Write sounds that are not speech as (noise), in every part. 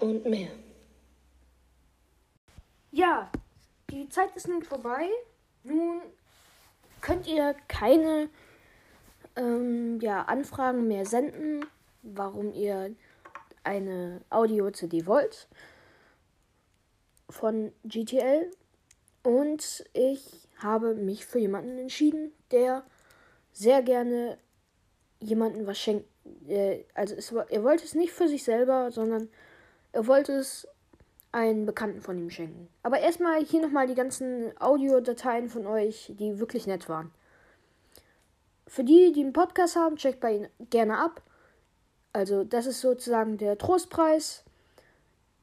und mehr. Ja, die Zeit ist nun vorbei. Nun könnt ihr keine ähm, ja, Anfragen mehr senden, warum ihr eine Audio-CD wollt von GTL. Und ich habe mich für jemanden entschieden, der sehr gerne jemanden was schenkt. Äh, also es, er wollte es nicht für sich selber, sondern er wollte es einen Bekannten von ihm schenken. Aber erstmal hier nochmal die ganzen Audiodateien von euch, die wirklich nett waren. Für die, die einen Podcast haben, checkt bei ihnen gerne ab. Also das ist sozusagen der Trostpreis.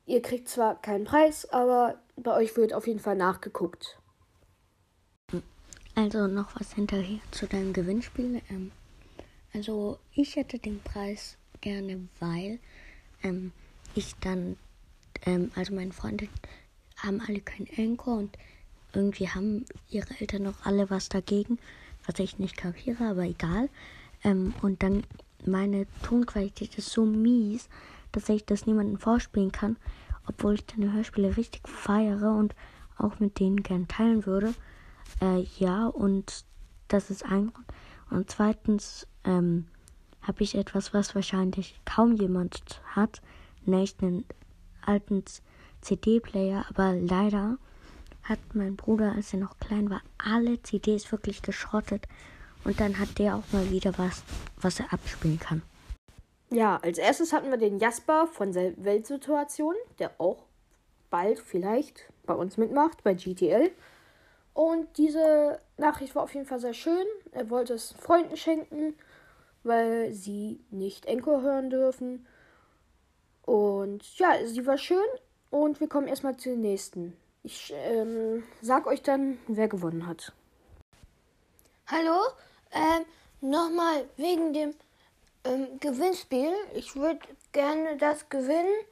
Ihr kriegt zwar keinen Preis, aber bei euch wird auf jeden Fall nachgeguckt. Also noch was hinterher zu deinem Gewinnspiel. Ähm, also ich hätte den Preis gerne, weil ähm, ich dann, ähm, also meine Freunde haben alle kein Anchor und irgendwie haben ihre Eltern noch alle was dagegen, was ich nicht kapiere, aber egal. Ähm, und dann meine Tonqualität ist so mies, dass ich das niemandem vorspielen kann, obwohl ich deine Hörspiele richtig feiere und auch mit denen gern teilen würde. Äh, ja, und das ist ein Grund. Und zweitens ähm, habe ich etwas, was wahrscheinlich kaum jemand hat, einen alten CD-Player, aber leider hat mein Bruder, als er noch klein war, alle CDs wirklich geschrottet. Und dann hat der auch mal wieder was, was er abspielen kann. Ja, als erstes hatten wir den Jasper von der Weltsituation, der auch bald vielleicht bei uns mitmacht, bei GTL. Und diese Nachricht war auf jeden Fall sehr schön. Er wollte es Freunden schenken, weil sie nicht Enko hören dürfen. Und ja, sie war schön. Und wir kommen erstmal zu den nächsten. Ich ähm, sag euch dann, wer gewonnen hat. Hallo, ähm, nochmal wegen dem ähm, Gewinnspiel. Ich würde gerne das gewinnen,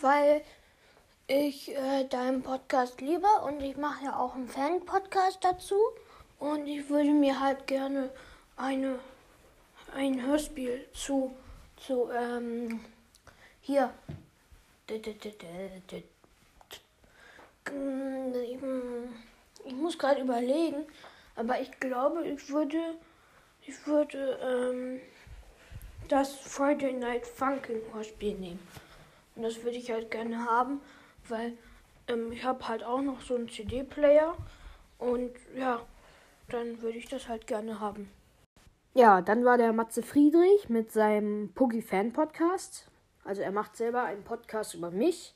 weil ich äh, deinen Podcast liebe und ich mache ja auch einen Fan-Podcast dazu. Und ich würde mir halt gerne eine, ein Hörspiel zu, zu ähm, hier. Ich muss gerade überlegen, aber ich glaube, ich würde, ich würde ähm, das Friday Night Funkin' Hörspiel nehmen. Und das würde ich halt gerne haben, weil ähm, ich habe halt auch noch so einen CD-Player und ja, dann würde ich das halt gerne haben. Ja, dann war der Matze Friedrich mit seinem Puggy Fan Podcast. Also er macht selber einen Podcast über mich.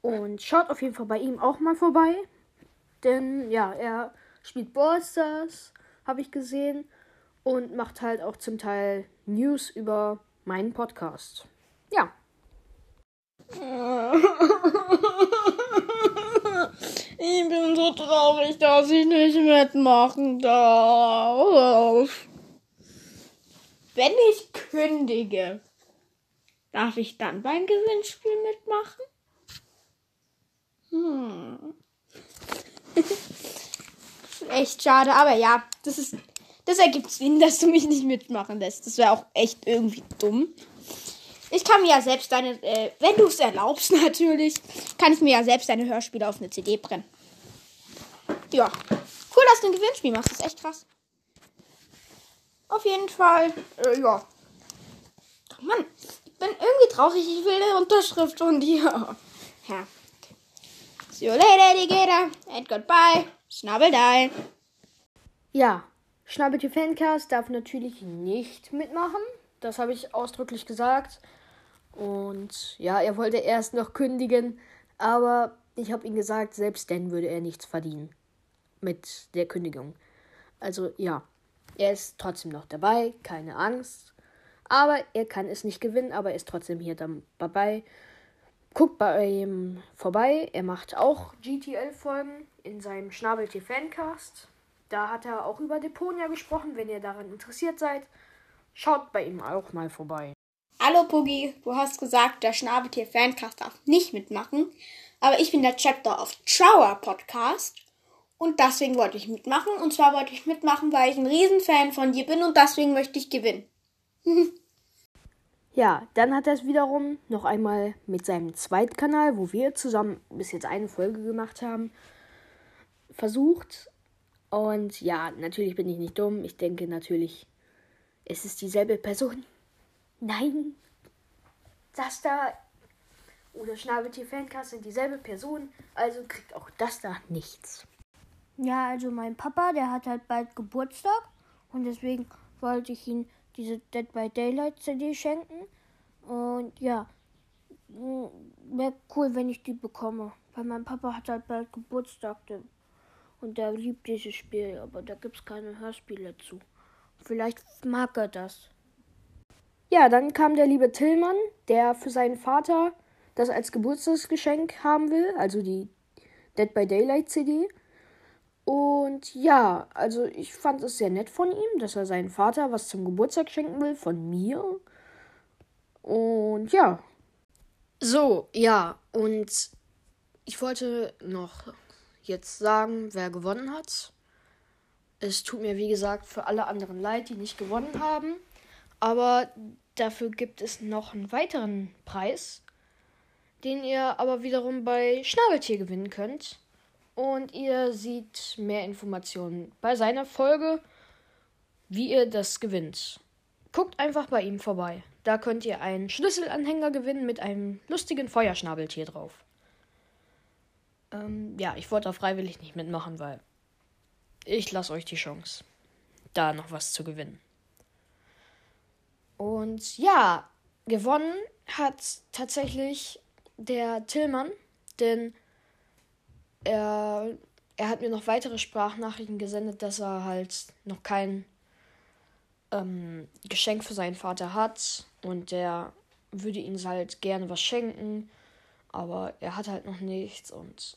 Und schaut auf jeden Fall bei ihm auch mal vorbei. Denn ja, er spielt Ballstars, habe ich gesehen. Und macht halt auch zum Teil News über meinen Podcast. Ja. (laughs) Ich bin so traurig, dass ich nicht mitmachen darf. Wenn ich kündige, darf ich dann beim Gewinnspiel mitmachen? Hm. (laughs) echt schade, aber ja, das ist. Das ergibt Sinn, (laughs) dass du mich nicht mitmachen lässt. Das wäre auch echt irgendwie dumm. Ich kann mir ja selbst deine, äh, wenn du es erlaubst (laughs) natürlich, kann ich mir ja selbst deine Hörspiele auf eine CD brennen. Ja. Cool, dass du ein Gewinnspiel machst. Das ist echt krass. Auf jeden Fall, äh, ja. Mann, bin irgendwie traurig. Ich will eine Unterschrift von dir. Ja. See you later, Alligator. And goodbye. Schnabeldei. Ja, Schnabbeltier Fancast darf natürlich nicht mitmachen. Das habe ich ausdrücklich gesagt. Und ja, er wollte erst noch kündigen, aber ich habe ihm gesagt, selbst dann würde er nichts verdienen mit der Kündigung. Also ja, er ist trotzdem noch dabei, keine Angst. Aber er kann es nicht gewinnen, aber er ist trotzdem hier dabei. Guckt bei ihm vorbei. Er macht auch GTL-Folgen in seinem Schnabeltier Fancast. Da hat er auch über Deponia gesprochen. Wenn ihr daran interessiert seid, schaut bei ihm auch mal vorbei. Hallo Puggy, du hast gesagt, der Schnabeltier Fancast darf nicht mitmachen, aber ich bin der Chapter of Trauer Podcast und deswegen wollte ich mitmachen und zwar wollte ich mitmachen, weil ich ein Riesenfan von dir bin und deswegen möchte ich gewinnen. (laughs) Ja, dann hat er es wiederum noch einmal mit seinem Zweitkanal, wo wir zusammen bis jetzt eine Folge gemacht haben, versucht. Und ja, natürlich bin ich nicht dumm. Ich denke natürlich, es ist dieselbe Person. Nein, das da oder Schnabeltier Fancast sind dieselbe Person, also kriegt auch das da nichts. Ja, also mein Papa, der hat halt bald Geburtstag und deswegen wollte ich ihm diese Dead by Daylight CD schenken. Und ja, wäre cool, wenn ich die bekomme. Weil mein Papa hat halt bald Geburtstag und der liebt dieses Spiel, aber da gibt es keine Hörspiele zu. Vielleicht mag er das. Ja, dann kam der liebe Tillmann, der für seinen Vater das als Geburtstagsgeschenk haben will, also die Dead by Daylight CD. Und ja, also ich fand es sehr nett von ihm, dass er seinen Vater was zum Geburtstag schenken will, von mir. Und ja. So, ja, und ich wollte noch jetzt sagen, wer gewonnen hat. Es tut mir, wie gesagt, für alle anderen leid, die nicht gewonnen haben. Aber dafür gibt es noch einen weiteren Preis, den ihr aber wiederum bei Schnabeltier gewinnen könnt. Und ihr seht mehr Informationen bei seiner Folge, wie ihr das gewinnt. Guckt einfach bei ihm vorbei. Da könnt ihr einen Schlüsselanhänger gewinnen mit einem lustigen Feuerschnabeltier drauf. Ähm, ja, ich wollte auch freiwillig nicht mitmachen, weil ich lasse euch die Chance, da noch was zu gewinnen. Und ja, gewonnen hat tatsächlich der Tillmann, denn er, er hat mir noch weitere Sprachnachrichten gesendet, dass er halt noch kein ähm, Geschenk für seinen Vater hat und der würde ihm halt gerne was schenken, aber er hat halt noch nichts und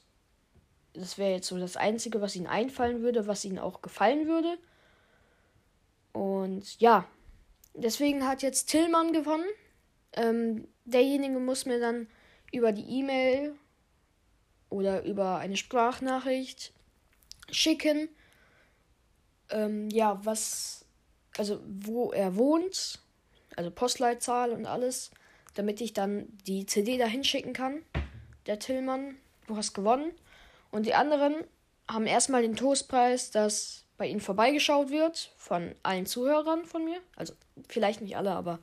das wäre jetzt so das Einzige, was ihm einfallen würde, was ihm auch gefallen würde. Und ja, deswegen hat jetzt Tillmann gewonnen. Ähm, derjenige muss mir dann über die E-Mail oder über eine Sprachnachricht schicken. Ähm, ja, was, also wo er wohnt, also Postleitzahl und alles, damit ich dann die CD dahin schicken kann. Der Tillmann, du hast gewonnen. Und die anderen haben erstmal den Toastpreis, dass bei ihnen vorbeigeschaut wird von allen Zuhörern von mir. Also vielleicht nicht alle, aber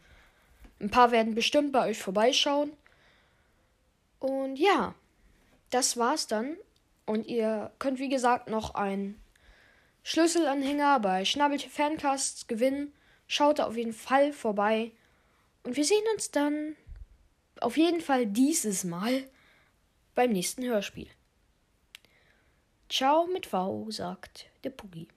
ein paar werden bestimmt bei euch vorbeischauen. Und ja, das war's dann. Und ihr könnt, wie gesagt, noch einen Schlüsselanhänger bei Schnabbelche Fancast gewinnen. Schaut da auf jeden Fall vorbei. Und wir sehen uns dann auf jeden Fall dieses Mal beim nächsten Hörspiel. Ciao mit V, sagt der Puggi.